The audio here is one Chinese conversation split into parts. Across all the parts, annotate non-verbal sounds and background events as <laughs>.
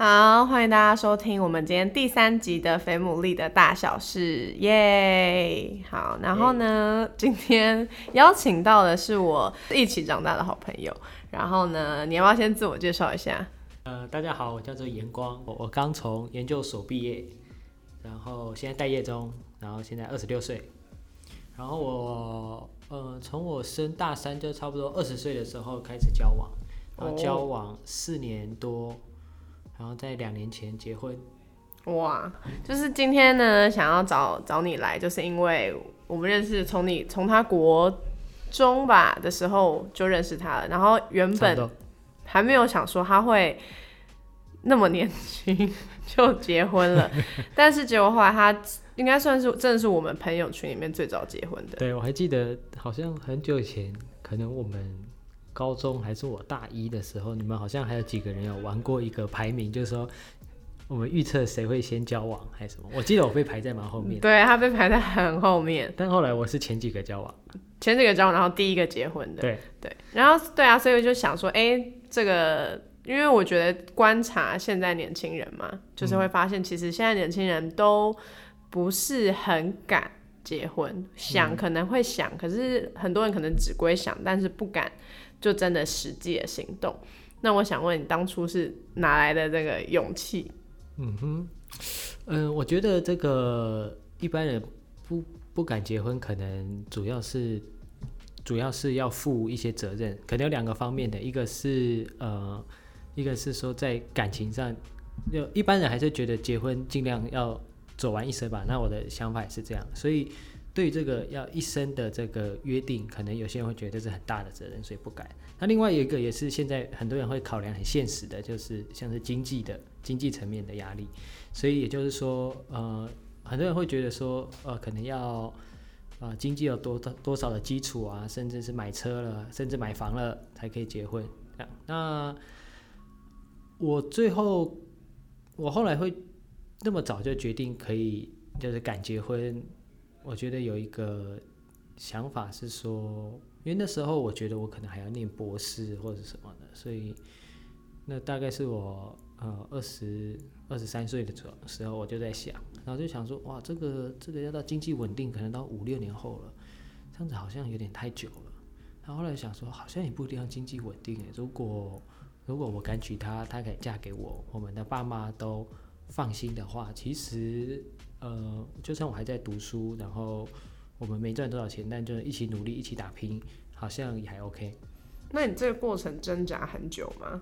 好，欢迎大家收听我们今天第三集的《肥牡蛎的大小事》，耶！好，然后呢，今天邀请到的是我一起长大的好朋友。然后呢，你要不要先自我介绍一下？呃，大家好，我叫做严光，我我刚从研究所毕业，然后现在待业中，然后现在二十六岁。然后我呃，从我升大三就差不多二十岁的时候开始交往，然后交往四年多。然后在两年前结婚，哇！就是今天呢，想要找找你来，就是因为我们认识，从你从他国中吧的时候就认识他了。然后原本还没有想说他会那么年轻就结婚了，<laughs> 但是结果后来他应该算是真的是我们朋友群里面最早结婚的。对，我还记得好像很久以前，可能我们。高中还是我大一的时候，你们好像还有几个人有玩过一个排名，就是说我们预测谁会先交往还是什么？我记得我被排在蛮后面，对他被排在很后面，但后来我是前几个交往，前几个交往，然后第一个结婚的，对。对，然后对啊，所以我就想说，哎，这个，因为我觉得观察现在年轻人嘛，就是会发现，其实现在年轻人都不是很敢结婚，想可能会想，可是很多人可能只归想，但是不敢。就真的实际的行动。那我想问你，当初是哪来的这个勇气？嗯哼，嗯，我觉得这个一般人不不敢结婚，可能主要是主要是要负一些责任，可能有两个方面的，一个是呃，一个是说在感情上，就一般人还是觉得结婚尽量要走完一生吧。那我的想法也是这样，所以。对这个要一生的这个约定，可能有些人会觉得是很大的责任，所以不敢。那另外一个也是现在很多人会考量很现实的，就是像是经济的经济层面的压力。所以也就是说，呃，很多人会觉得说，呃，可能要呃经济有多多少的基础啊，甚至是买车了，甚至买房了才可以结婚。那我最后我后来会那么早就决定可以就是敢结婚。我觉得有一个想法是说，因为那时候我觉得我可能还要念博士或者什么的，所以那大概是我呃二十二十三岁的时候时候，我就在想，然后就想说，哇，这个这个要到经济稳定，可能到五六年后了，这样子好像有点太久了。然后后来想说，好像也不一定要经济稳定诶，如果如果我敢娶她，她敢嫁给我，我们的爸妈都放心的话，其实。呃，就算我还在读书，然后我们没赚多少钱，但就一起努力，一起打拼，好像也还 OK。那你这个过程挣扎很久吗？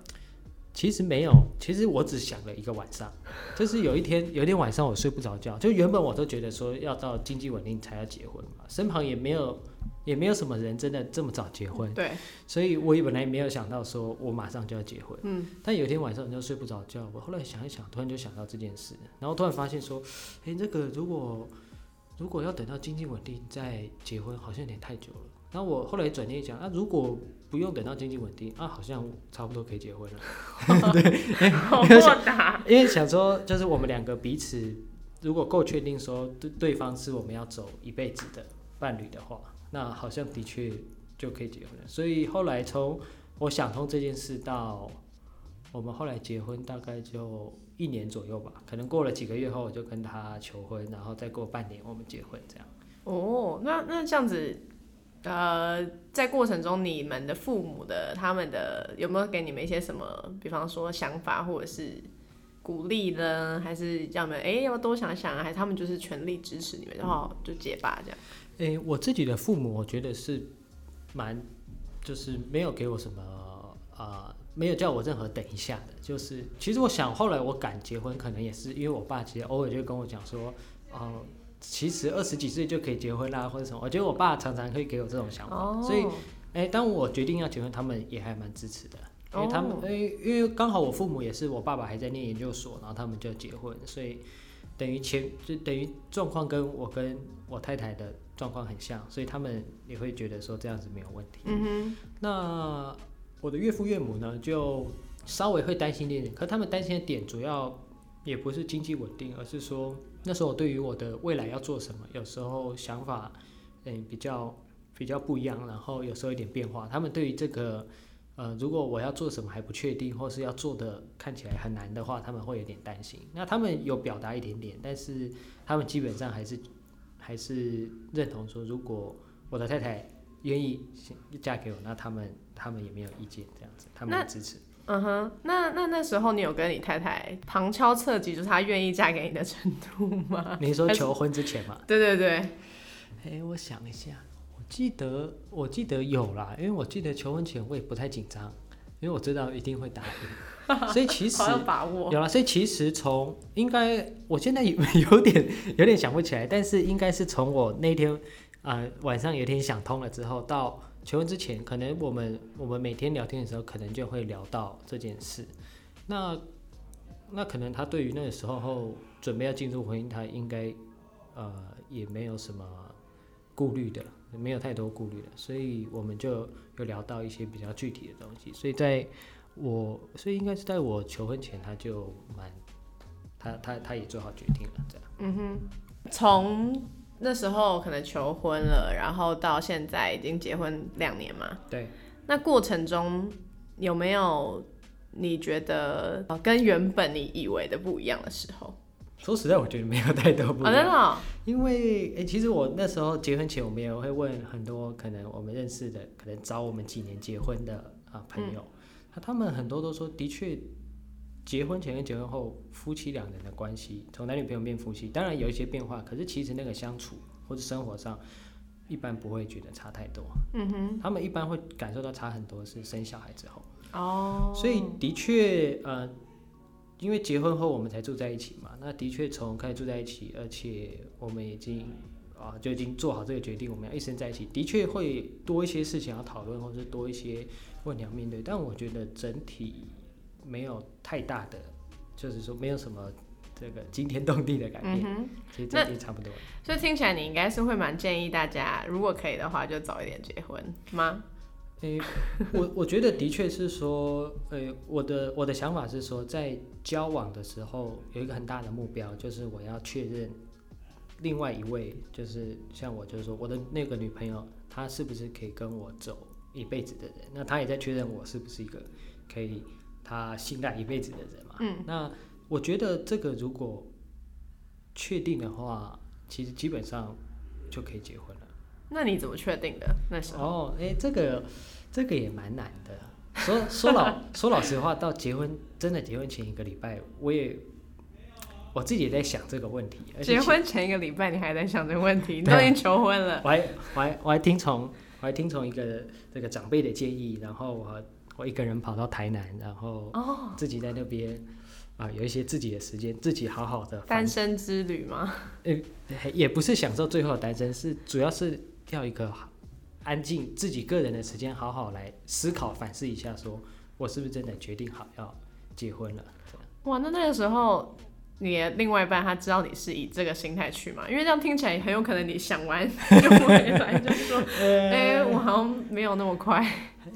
其实没有，其实我只想了一个晚上，就是有一天，<laughs> 有一天晚上我睡不着觉，就原本我都觉得说要到经济稳定才要结婚嘛，身旁也没有。也没有什么人真的这么早结婚，对，所以我也本来没有想到说我马上就要结婚，嗯，但有一天晚上就睡不着觉，我后来想一想，突然就想到这件事，然后突然发现说，哎，这个如果如果要等到经济稳定再结婚，好像有点太久了。然后我后来转念一想，啊，如果不用等到经济稳定，啊，好像差不多可以结婚了。<laughs> 对，<laughs> 好豁达。<laughs> 因为想说，就是我们两个彼此如果够确定说对对方是我们要走一辈子的伴侣的话。那好像的确就可以结婚了，所以后来从我想通这件事到我们后来结婚，大概就一年左右吧。可能过了几个月后，我就跟他求婚，然后再过半年我们结婚这样。哦，那那这样子，呃，在过程中你们的父母的他们的有没有给你们一些什么，比方说想法或者是鼓励呢？还是叫你们哎要多想想？还是他们就是全力支持你们，然后就结吧这样？诶，我自己的父母，我觉得是蛮，就是没有给我什么啊，没有叫我任何等一下的。就是其实我想，后来我敢结婚，可能也是因为我爸其实偶尔就跟我讲说，哦，其实二十几岁就可以结婚啦，或者什么。我觉得我爸常常会给我这种想法，所以诶，当我决定要结婚，他们也还蛮支持的。因为他们诶，因为刚好我父母也是，我爸爸还在念研究所，然后他们就结婚，所以等于前就等于状况跟我跟我太太的。状况很像，所以他们也会觉得说这样子没有问题。嗯哼。那我的岳父岳母呢，就稍微会担心点，可他们担心的点主要也不是经济稳定，而是说那时候我对于我的未来要做什么，有时候想法嗯比较比较不一样，然后有时候有点变化。他们对于这个呃，如果我要做什么还不确定，或是要做的看起来很难的话，他们会有点担心。那他们有表达一点点，但是他们基本上还是还是认同说，如果我的太太愿意嫁给我，那他们他们也没有意见，这样子，他们也支持。嗯哼，那那那时候你有跟你太太旁敲侧击，就是她愿意嫁给你的程度吗？<laughs> 你说求婚之前吗？对对对。哎，我想一下，我记得我记得有啦，因为我记得求婚前我也不太紧张，因为我知道一定会答应，<laughs> 所以其实有把握。有了，所以其实从应该我现在有有点有点想不起来，但是应该是从我那天啊晚上有点想通了之后到。求婚之前，可能我们我们每天聊天的时候，可能就会聊到这件事。那那可能他对于那个时候后准备要进入婚姻，他应该呃也没有什么顾虑的，没有太多顾虑的。所以我们就有聊到一些比较具体的东西。所以在我所以应该是在我求婚前，他就蛮他他他也做好决定了，这样。嗯哼，从。那时候可能求婚了，然后到现在已经结婚两年嘛。对。那过程中有没有你觉得跟原本你以为的不一样的时候？说实在，我觉得没有太多不一样。真的？因为诶，其实我那时候结婚前，我们也会问很多可能我们认识的，可能找我们几年结婚的啊朋友，那他们很多都说，的确。结婚前跟结婚后，夫妻两人的关系从男女朋友变夫妻，当然有一些变化，可是其实那个相处或者生活上，一般不会觉得差太多。嗯哼，他们一般会感受到差很多是生小孩之后。哦，所以的确，呃，因为结婚后我们才住在一起嘛，那的确从开始住在一起，而且我们已经啊就已经做好这个决定，我们要一生在一起，的确会多一些事情要讨论，或者多一些问题要面对，但我觉得整体。没有太大的，就是说没有什么这个惊天动地的改变，其实这也差不多。所以听起来你应该是会蛮建议大家，如果可以的话，就早一点结婚吗？诶，我我觉得的确是说，诶，我的我的想法是说，在交往的时候有一个很大的目标，就是我要确认另外一位，就是像我就是说我的那个女朋友，她是不是可以跟我走一辈子的人？那她也在确认我是不是一个可以。他信赖一辈子的人嘛，嗯，那我觉得这个如果确定的话，其实基本上就可以结婚了。那你怎么确定的？那时候？哦，哎，这个这个也蛮难的。说说老 <laughs> 说老实话，到结婚真的结婚前一个礼拜，我也我自己也在想这个问题。结婚前一个礼拜，你还在想这个问题？<laughs> 你都已经求婚了。我还我还我还听从我还听从一个这个长辈的建议，然后我。我一个人跑到台南，然后自己在那边啊，有一些自己的时间，自己好好的单身之旅吗？呃，也不是享受最后的单身，是主要是要一个安静自己个人的时间，好好来思考反思一下，说我是不是真的决定好要结婚了？哇，那那个时候。你的另外一半他知道你是以这个心态去嘛？因为这样听起来很有可能你想完就回来就说，哎，我好像没有那么快。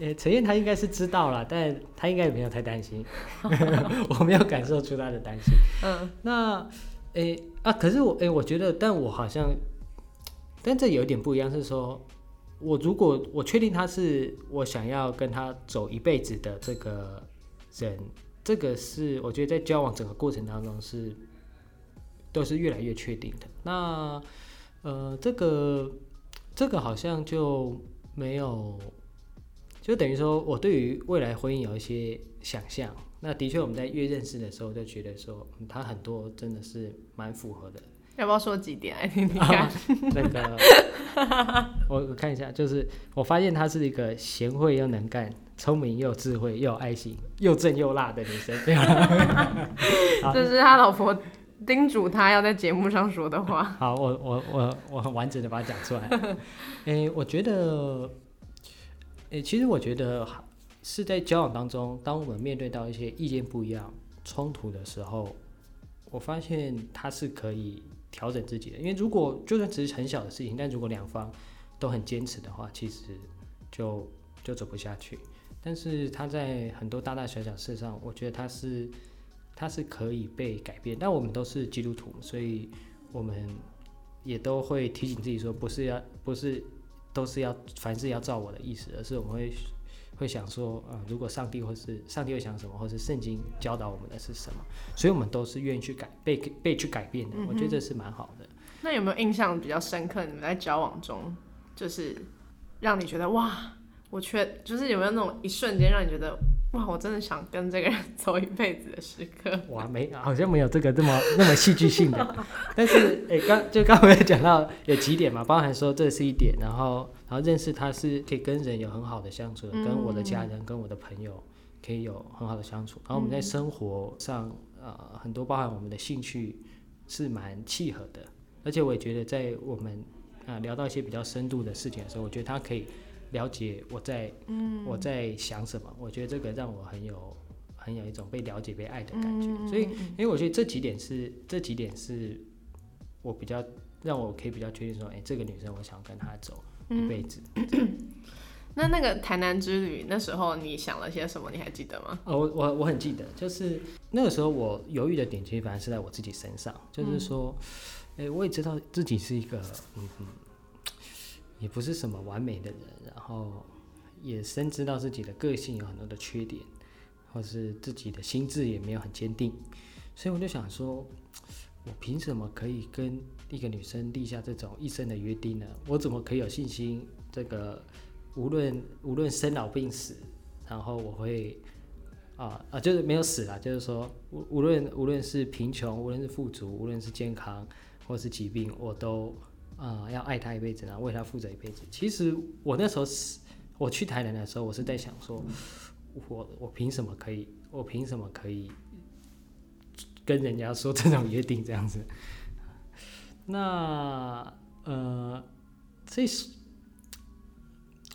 呃，陈燕她应该是知道了，但她应该也没有太担心，<laughs> 我没有感受出她的担心。嗯，那，哎啊，可是我哎，我觉得，但我好像，但这有一点不一样，是说，我如果我确定他是我想要跟他走一辈子的这个人。这个是我觉得在交往整个过程当中是都是越来越确定的。那呃，这个这个好像就没有，就等于说我对于未来婚姻有一些想象。那的确我们在越认识的时候就觉得说，他很多真的是蛮符合的。要不要说几点来 <laughs> 听听看？那个我我看一下，就是我发现她是一个贤惠又能干。聪明又智慧又有爱心又正又辣的女生，<laughs> <laughs> 这是他老婆叮嘱他要在节目上说的话。好，我我我我很完整的把它讲出来。诶，我觉得，诶，其实我觉得是在交往当中，当我们面对到一些意见不一样、冲突的时候，我发现他是可以调整自己的。因为如果就算只是很小的事情，但如果两方都很坚持的话，其实就就走不下去。但是他在很多大大小小事上，我觉得他是他是可以被改变。但我们都是基督徒，所以我们也都会提醒自己说，不是要不是都是要凡事要照我的意思，而是我们会会想说，啊、如果上帝或是上帝会想什么，或是圣经教导我们的是什么，所以我们都是愿意去改被被去改变的。我觉得这是蛮好的。那有没有印象比较深刻？你们在交往中，就是让你觉得哇，我缺，就是有没有那种一瞬间让你觉得哇，我真的想跟这个人 <laughs> 走一辈子的时刻？哇，没好像没有这个这么那么戏剧性的，但是诶，刚就刚刚我也讲到有几点嘛，包含说这是一点，然后然后认识他是可以跟人有很好的相处的，跟我的家人跟我的朋友可以有很好的相处，然后我们在生活上呃很多包含我们的兴趣是蛮契合的，而且我也觉得在我们啊、呃聊到一些比较深度的事情的时候，我觉得他可以了解我在嗯我在想什么，我觉得这个让我很有很有一种被了解被爱的感觉，所以因为我觉得这几点是这几点是我比较让我可以比较确定说，哎、这个女生我想跟她走一辈子。<coughs> 那那个台南之旅，那时候你想了些什么？你还记得吗？哦，我我我很记得，就是那个时候我犹豫的点，其实反而是在我自己身上，就是说，哎、我也知道自己是一个，嗯嗯，也不是什么完美的人，然后也深知道自己的个性有很多的缺点，或是自己的心智也没有很坚定，所以我就想说，我凭什么可以跟一个女生立下这种一生的约定呢？我怎么可以有信心？这个无论无论生老病死，然后我会啊啊，就是没有死啦，就是说无无论无论是贫穷，无论是富足，无论是健康或是疾病，我都啊、要爱他一辈子，然后为他负责一辈子。其实我那时候是我去台南的时候，我是在想说，我我凭什么可以，我凭什么可以跟人家说这种约定这样子？那呃，所以是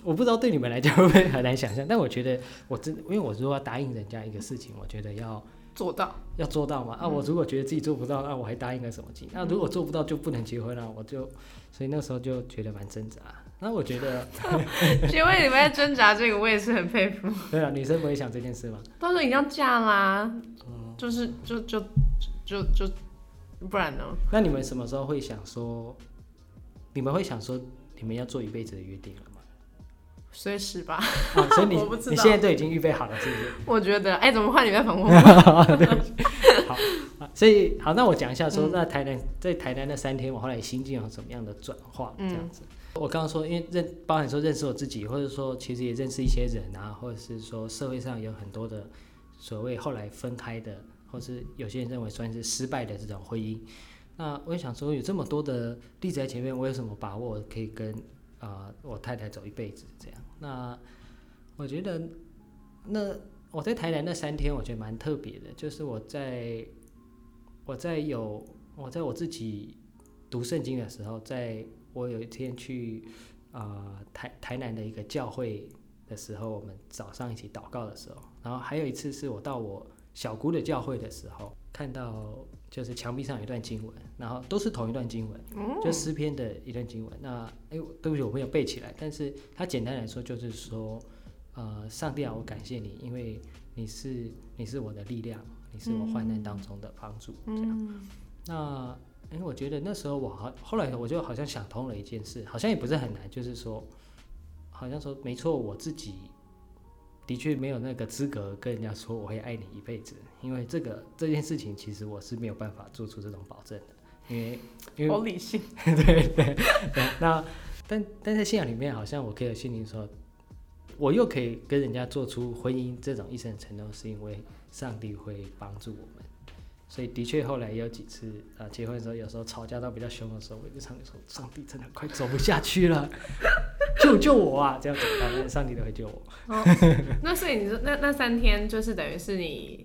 我不知道对你们来讲会不会很难想象，但我觉得我真，因为我如果要答应人家一个事情，我觉得要做到。要做到嘛。啊，我如果觉得自己做不到，那我还答应个什么劲？那如果做不到就不能结婚了，我就，所以那时候就觉得蛮挣扎。那我觉得，因为你们在挣扎这个，我也是很佩服。<laughs> 对啊，女生不会想这件事吗？到时候已经要嫁啦，就是就就就就不然呢？那你们什么时候会想说，你们会想说你们要做一辈子的约定了吗？随时吧，啊，所以你 <laughs> 你现在都已经预备好了，是不是？我觉得，哎、怎么换你在反问我？对 <laughs> 好，啊所以好，那我讲一下说，那台南在台南那三天，我后来心境有什么样的转化？这样子，我刚刚说，因为认包含说认识我自己，或者说其实也认识一些人啊，或者是说社会上有很多的所谓后来分开的，或是有些人认为算是失败的这种婚姻。那我也想说，有这么多的例子在前面，我有什么把握可以跟啊、我太太走一辈子这样？那我觉得，那我在台南那三天，我觉得蛮特别的，就是我在我在有我在我自己读圣经的时候，在我有一天去啊、台台南的一个教会的时候，我们早上一起祷告的时候，然后还有一次是我到我小姑的教会的时候，看到就是墙壁上有一段经文，然后都是同一段经文，就诗篇的一段经文。那哎，对不起，我没有背起来，但是它简单来说就是说，呃，上帝啊，我感谢你，因为你是你是我的力量，你是我患难当中的帮助，这样。那因为我觉得那时候我好，后来我就好像想通了一件事，好像也不是很难，就是说，好像说没错，我自己的确没有那个资格跟人家说我会爱你一辈子，因为这个这件事情其实我是没有办法做出这种保证的，因为因为好理性，<laughs> 对对对，那但但在信仰里面，好像我可以有信心说，我又可以跟人家做出婚姻这种一生的承诺，是因为上帝会帮助我们。所以的确后来也有几次啊、呃结婚的时候有时候吵架到比较凶的时候，我就上帝说：“上帝真的快走不下去了，<laughs> 救救我啊！”这样子，当然上帝都会救我。那所以你说那那三天就是等于是你，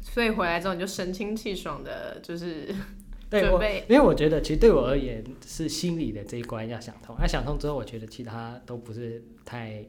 所以回来之后你就神清气爽的，就是对 <laughs> 我，因为我觉得其实对我而言是心理的这一关要想通，那、想通之后，我觉得其他都不是太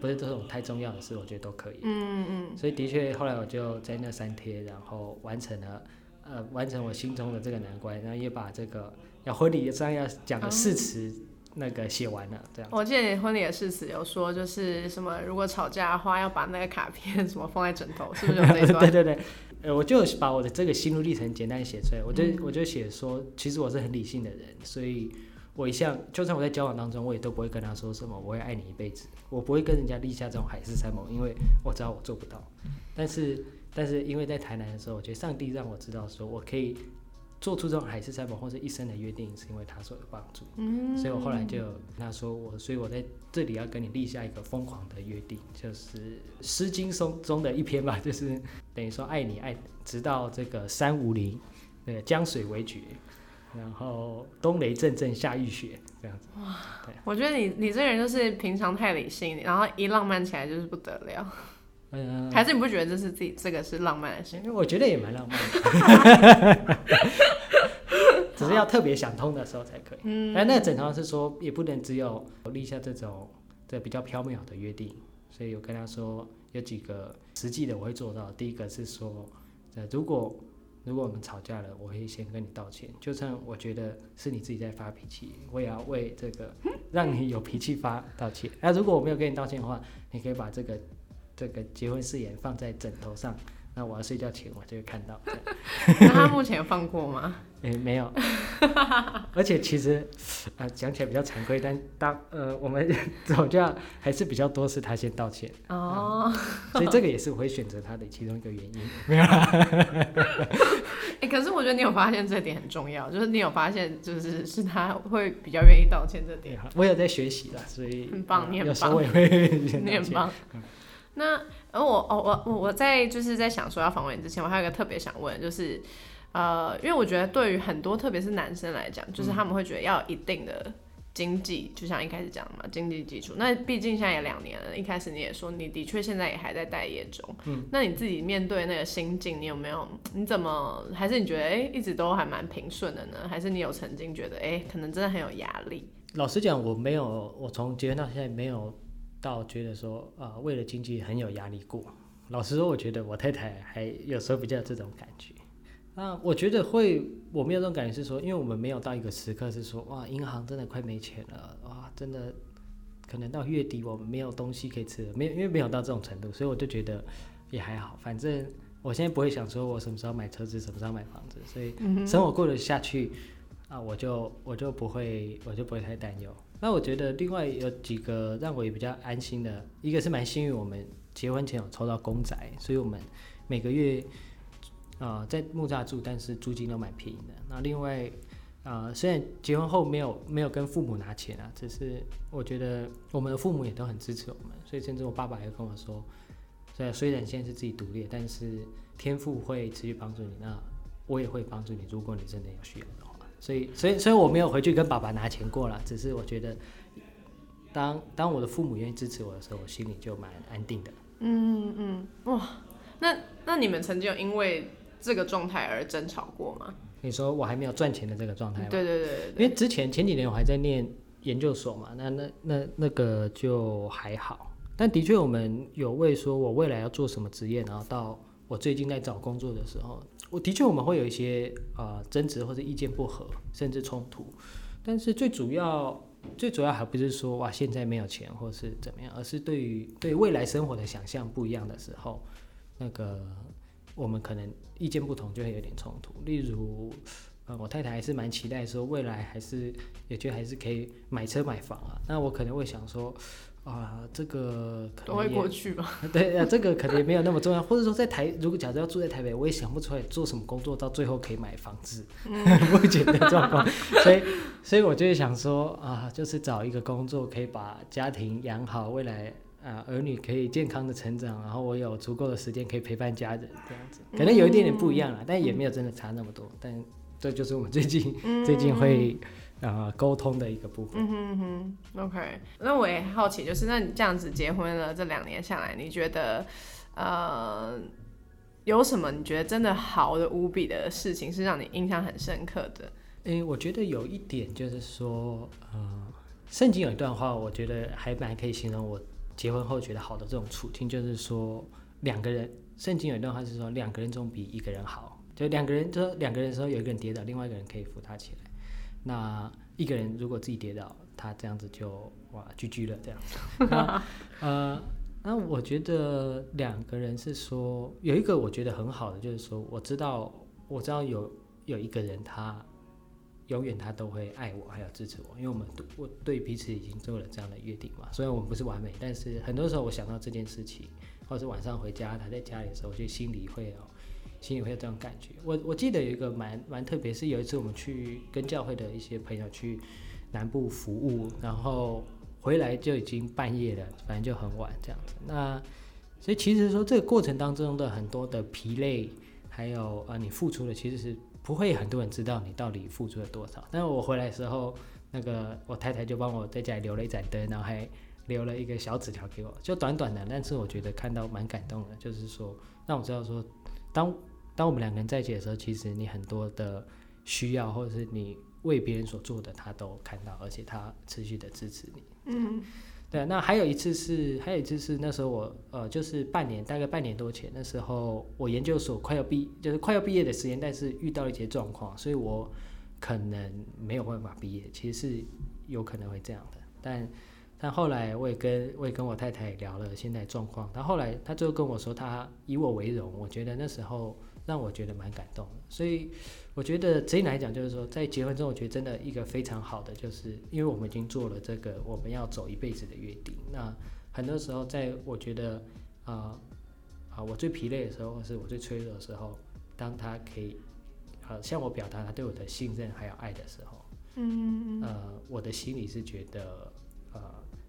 不是这种太重要的事，我觉得都可以。嗯嗯所以的确，后来我就在那三天，然后完成了呃完成我心中的这个难关，然后也把这个要婚礼上要讲的誓词那个写完了，这样。我记得你婚礼的誓词有说，就是什么如果吵架的话，要把那个卡片什么放在枕头，是不是有这一段？<laughs> 对对对，呃，我就把我的这个心路历程简单写出来，我就、我就写说，其实我是很理性的人，所以我一向就算我在交往当中，我也都不会跟他说什么我会爱你一辈子，我不会跟人家立下这种海誓山盟，因为我知道我做不到。但是但是因为在台南的时候，我觉得上帝让我知道说我可以做出这种海誓山盟或者一生的约定，是因为他所有帮助。嗯，所以我后来就跟他说我，所以我在这里要跟你立下一个疯狂的约定，就是《诗经》中中的一篇吧，就是等于说爱你爱直到这个三五零，那个江水为绝，然后冬雷阵阵夏雨雪这样子。哇我觉得你你这个人就是平常太理性，然后一浪漫起来就是不得了。嗯、还是你不觉得这是自己这个是浪漫的事？因为我觉得也蛮浪漫的，<laughs> 只是要特别想通的时候才可以。嗯，但那个枕头是说，也不能只有立下这种这比较缥缈的约定，所以我跟他说有几个实际的我会做到。第一个是说，呃，如果如果我们吵架了，我会先跟你道歉，就算我觉得是你自己在发脾气，我也要为这个 <laughs> 让你有脾气发道歉。那如果我没有跟你道歉的话，你可以把这个这个结婚誓言放在枕头上，那我要睡觉前我就会看到。<laughs> 那他目前有放过吗？<laughs> 诶、没有，<laughs> 而且其实，啊、讲起来比较惭愧，但当呃我们吵架还是比较多是他先道歉，哦，所以这个也是我会选择他的其中一个原因。没有啦，哎、可是我觉得你有发现这点很重要，就是你有发现，就是是他会比较愿意道歉这点，我有在学习啦，所以很棒呃你很有时候棒我也会。你很棒。那而我哦我我我在就是在想说要访问你之前，我还有一个特别想问，就是呃，因为我觉得对于很多特别是男生来讲，就是他们会觉得要有一定的经济，就像一开始讲的嘛，经济基础。那毕竟现在也两年了，一开始你也说你的确现在也还在待业中，嗯，那你自己面对那个心境，你有没有你怎么还是你觉得哎、一直都还蛮平顺的呢？还是你有曾经觉得哎、可能真的很有压力？老实讲，我没有，我从结婚到现在没有到觉得说啊、为了经济很有压力过。老实说，我觉得我太太还有时候比较这种感觉。那我觉得会，我没有这种感觉是说，因为我们没有到一个时刻是说，哇，银行真的快没钱了，哇，真的可能到月底我们没有东西可以吃了，没有，因为没有到这种程度，所以我就觉得也还好，反正我现在不会想说我什么时候买车子，什么时候买房子，所以生活过得下去啊，我就我就不会我就不会太担忧。那我觉得另外有几个让我也比较安心的，一个是蛮幸运，我们结婚前有抽到公宅，所以我们每个月呃在木栅住，但是租金都蛮便宜的。那另外呃虽然结婚后没有没有跟父母拿钱啊，只是我觉得我们的父母也都很支持我们，所以甚至我爸爸也跟我说，虽然虽然现在是自己独立，但是天赋会持续帮助你，那我也会帮助你，如果你真的有需要的话。所以，所以，所以我没有回去跟爸爸拿钱过了，只是我觉得当，当我的父母愿意支持我的时候，我心里就蛮安定的。嗯嗯，哇，那那你们曾经有因为这个状态而争吵过吗？你说我还没有赚钱的这个状态吗？对对对对因，为之前前几年我还在念研究所嘛，那那那那个就还好。但的确，我们有为说我未来要做什么职业，然后到我最近在找工作的时候，我的确我们会有一些呃争执或者意见不合，甚至冲突。但是最主要最主要还不是说哇现在没有钱或是怎么样，而是对于对未来生活的想象不一样的时候，那个我们可能意见不同就会有点冲突。例如，呃，我太太还是蛮期待说未来还是也觉得还是可以买车买房啊。那我可能会想说，啊，这个可都会过去吧。<laughs> 对啊，这个可能也没有那么重要，或者说在台，<laughs> 如果假设要住在台北，我也想不出来做什么工作到最后可以买房子，目前的状况，所以所以我就会想说啊，就是找一个工作可以把家庭养好，未来啊儿女可以健康的成长，然后我有足够的时间可以陪伴家人这样子，可能有一点点不一样啦，但也没有真的差那么多，但这就是我们最近最近会啊沟通的一个部分。嗯哼哼，OK。那我也好奇，就是那你这样子结婚了这两年下来，你觉得呃有什么你觉得真的好的无比的事情是让你印象很深刻的？诶，我觉得有一点就是说，呃，圣经有一段话，我觉得还蛮可以形容我结婚后觉得好的这种处境，就是说两个人，圣经有一段话是说两个人总比一个人好，就两个人，就两个人的时候有一个人跌倒，另外一个人可以扶他起来。那一个人如果自己跌倒，他这样子就哇居居了这样。<laughs> 那呃，那我觉得两个人是说有一个我觉得很好的，就是说我知道我知道有有一个人他永远他都会爱我，还有支持我，因为我们对我对彼此已经做了这样的约定嘛。虽然我们不是完美，但是很多时候我想到这件事情，或者是晚上回家他在家里的时候，我就心里会有心里会有这种感觉。我我记得有一个蛮蛮特别，是有一次我们去跟教会的一些朋友去南部服务，然后回来就已经半夜了，反正就很晚这样子。那所以其实说这个过程当中的很多的疲累，还有啊你付出的其实是。不会很多人知道你到底付出了多少。但我回来的时候，那个我太太就帮我在家里留了一盏灯，然后还留了一个小纸条给我，就短短的，但是我觉得看到蛮感动的。就是说，让我知道说，当当我们两个人在一起的时候，其实你很多的需要，或者是你为别人所做的，他都看到，而且他持续的支持你。嗯。对，那还有一次是，还有一次是那时候我，呃，就是半年，大概半年多前，那时候我研究所快要毕，就是快要毕业的时间，但是遇到了一些状况，所以我可能没有办法毕业，其实是有可能会这样的。但但后来我也跟我也跟我太太聊了现在状况，但后来他就跟我说，他以我为荣，我觉得那时候让我觉得蛮感动的，所以。我觉得这一来讲，就是说，在结婚之后，我觉得真的一个非常好的，就是因为我们已经做了这个我们要走一辈子的约定。那很多时候，在我觉得啊啊，我最疲累的时候，或是我最脆弱的时候，当他可以呃向我表达他对我的信任还有爱的时候，嗯呃，我的心里是觉得呃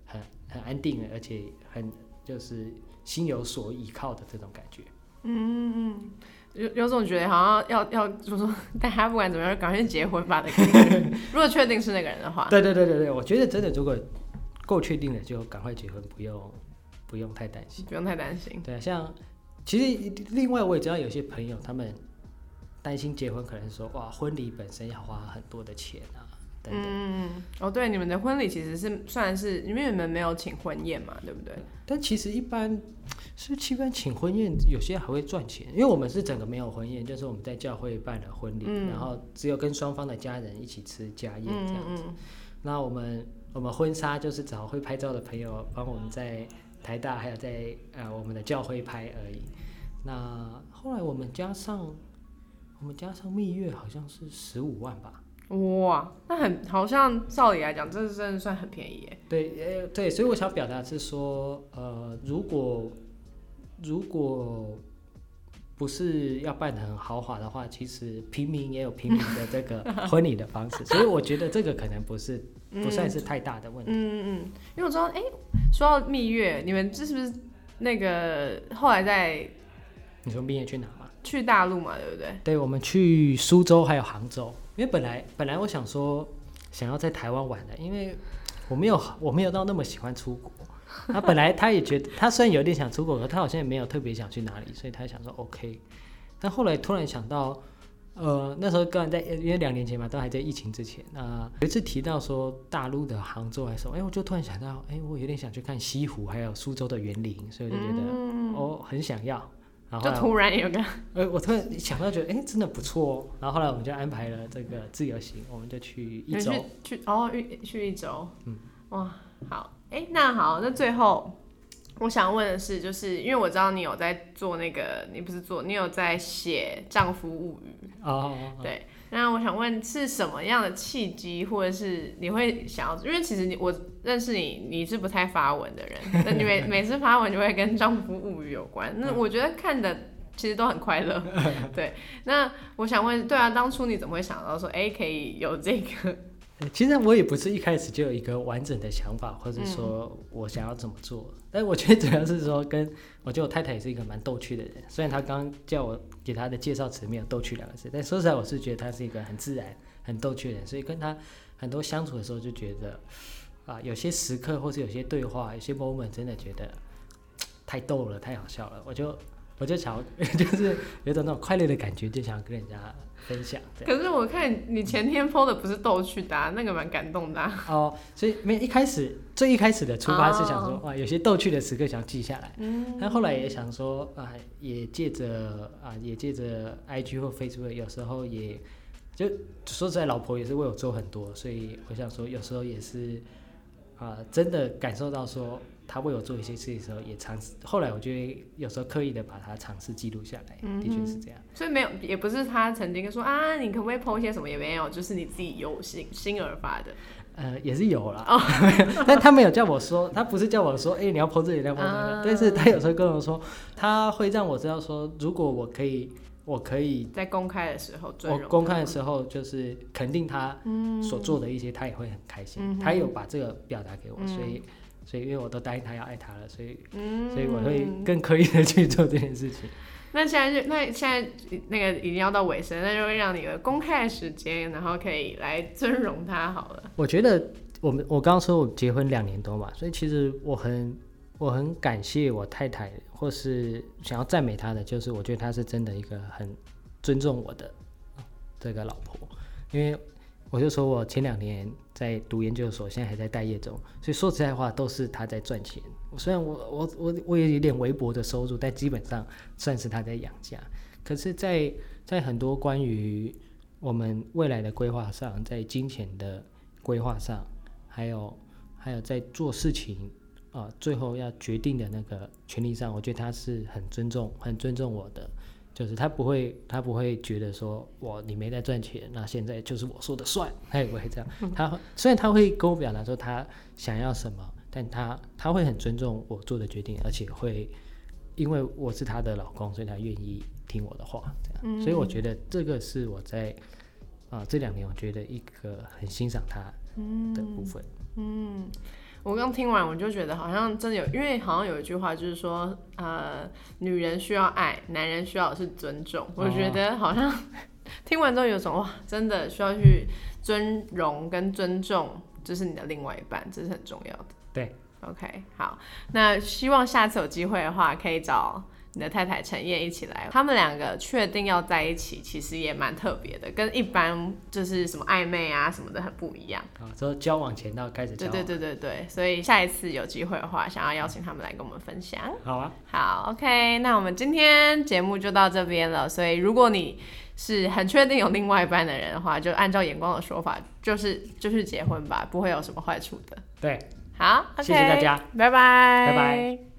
很很安定的，而且很就是心有所依靠的这种感觉。嗯嗯。有有种觉得好像要要，就是说，<laughs> 大家不管怎么样，赶快结婚吧。的感觉，<laughs> 如果确定是那个人的话，对对对对对，我觉得真的，如果够确定了，就赶快结婚，不用不用太担心，不用太担心。对，像其实另外我也知道有些朋友，他们担心结婚，可能说哇，婚礼本身要花很多的钱啊。嗯哦，对，你们的婚礼其实是算是因为你们没有请婚宴嘛，对不对？但其实一般是一般请婚宴，有些还会赚钱，因为我们是整个没有婚宴，就是我们在教会办了婚礼，然后只有跟双方的家人一起吃家宴这样子。那我们我们婚纱就是找会拍照的朋友帮我们在台大还有在呃我们的教会拍而已。那后来我们加上我们加上蜜月好像是十五万吧。哇，那很好像照理来讲，这真的算很便宜耶。对，呃，对，所以我想表达是说，呃，如果如果不是要办的很豪华的话，其实平民也有平民的这个婚礼的方式，<laughs> 所以我觉得这个可能不是不算是太大的问题。嗯嗯嗯，因为我知道，哎，说到蜜月，你们这是不是那个后来在？你说蜜月去哪嘛？去大陆嘛，对不对？对，我们去苏州还有杭州。因为本来本来我想说想要在台湾玩的，因为我没有我没有到那么喜欢出国。他本来他也觉得他虽然有点想出国，可他好像也没有特别想去哪里，所以他想说 OK。但后来突然想到，呃，那时候刚在因为两年前嘛，都还在疫情之前啊，有一次提到说大陆的杭州还是什么，哎，我就突然想到，哎，我有点想去看西湖，还有苏州的园林，所以我就觉得哦，很想要。就突然有个，呃，我突然想到，觉得哎，真的不错哦。然后后来我们就安排了这个自由行，我们就去一周，去哦，去去一周。嗯，哇，好，哎，那好，那最后我想问的是，就是因为我知道你有在做那个，你不是做，你有在写《丈夫物语》哦，对。那我想问是什么样的契机，或者是你会想要？因为其实你我认识你，你是不太发文的人，那你每 <laughs> 每次发文就会跟丈夫物语有关。那我觉得看的其实都很快乐。<laughs> 对，那我想问，对啊，当初你怎么会想到说，哎，可以有这个？其实我也不是一开始就有一个完整的想法，或者说我想要怎么做。但我觉得主要是说，跟我觉得我太太也是一个蛮逗趣的人。虽然她刚刚叫我给她的介绍词没有“逗趣”两个字，但说实在，我是觉得她是一个很自然、很逗趣的人。所以跟她很多相处的时候，就觉得啊，有些时刻或是有些对话、有些 moment，真的觉得太逗了、太好笑了。我就我就想，<laughs> 就是有种那种快乐的感觉，就想跟人家。分享，可是我看你前天 PO 的不是逗趣的，那个蛮感动的。哦，所以没一开始最一开始的出发是想说，哇，有些逗趣的时刻想记下来。嗯。但后来也想说，啊，也借着啊，也借着 IG 或 Facebook，有时候也就说实在，老婆也是为我做很多，所以我想说，有时候也是啊、真的感受到说他为我做一些事情的时候，也尝试。后来我就会有时候刻意的把他尝试记录下来，的确是这样。所以没有，也不是他曾经说啊，你可不可以 PO 一些什么，也没有，就是你自己有心心而发的。呃，也是有啦，哦 <laughs> 但他没有叫我说，他不是叫我说，哎、你要 PO 这里，你要 PO 那但是他有时候跟我说，他会让我知道说，如果我可以，我可以，在公开的时候尊我公开的时候就是肯定他所做的一些，他也会很开心。嗯他有把这个表达给我，嗯所以，所以因为我都答应他要爱他了，所以，嗯所以我会更刻意的去做这件事情。<laughs> 那现在就那现在那个已经要到尾声，那就会让你的公开的时间，然后可以来尊荣他好了。我觉得我们我刚刚说我结婚两年多嘛，所以其实我很我很感谢我太太，或是想要赞美她的，就是我觉得她是真的一个很尊重我的这个老婆，因为我就说我前两年在读研究所，现在还在待业中，所以说实在话都是他在赚钱。虽然我我我我也有点微薄的收入，但基本上算是他在养家。可是在，在很多关于我们未来的规划上，在金钱的规划上，还有还有在做事情啊、最后要决定的那个权利上，我觉得他是很尊重、很尊重我的，就是他不会他不会觉得说我你没在赚钱，那现在就是我说的算，<laughs> 他也不会这样。<laughs> 他虽然他会跟我表达说他想要什么，但他他会很尊重我做的决定，而且会因为我是他的老公，所以他愿意听我的话，这样。所以我觉得这个是我在啊、这两年我觉得一个很欣赏他的部分。嗯，我刚听完我就觉得好像真的有，因为好像有一句话就是说，呃，女人需要爱，男人需要的是尊重。我觉得好像听完之后有种哇，真的需要去尊荣跟尊重，就是你的另外一半，这是很重要的。对，OK，好，那希望下次有机会的话，可以找你的太太陈燕一起来。他们两个确定要在一起，其实也蛮特别的，跟一般就是什么暧昧啊什么的很不一样。啊，之后交往前到开始交往，对对对对对，所以下一次有机会的话，想要邀请他们来跟我们分享。好啊，好，OK，那我们今天节目就到这边了。所以如果你是很确定有另外一半的人的话，就按照眼光的说法，就是就是结婚吧，不会有什么坏处的。对，好谢谢大家，拜拜，拜拜。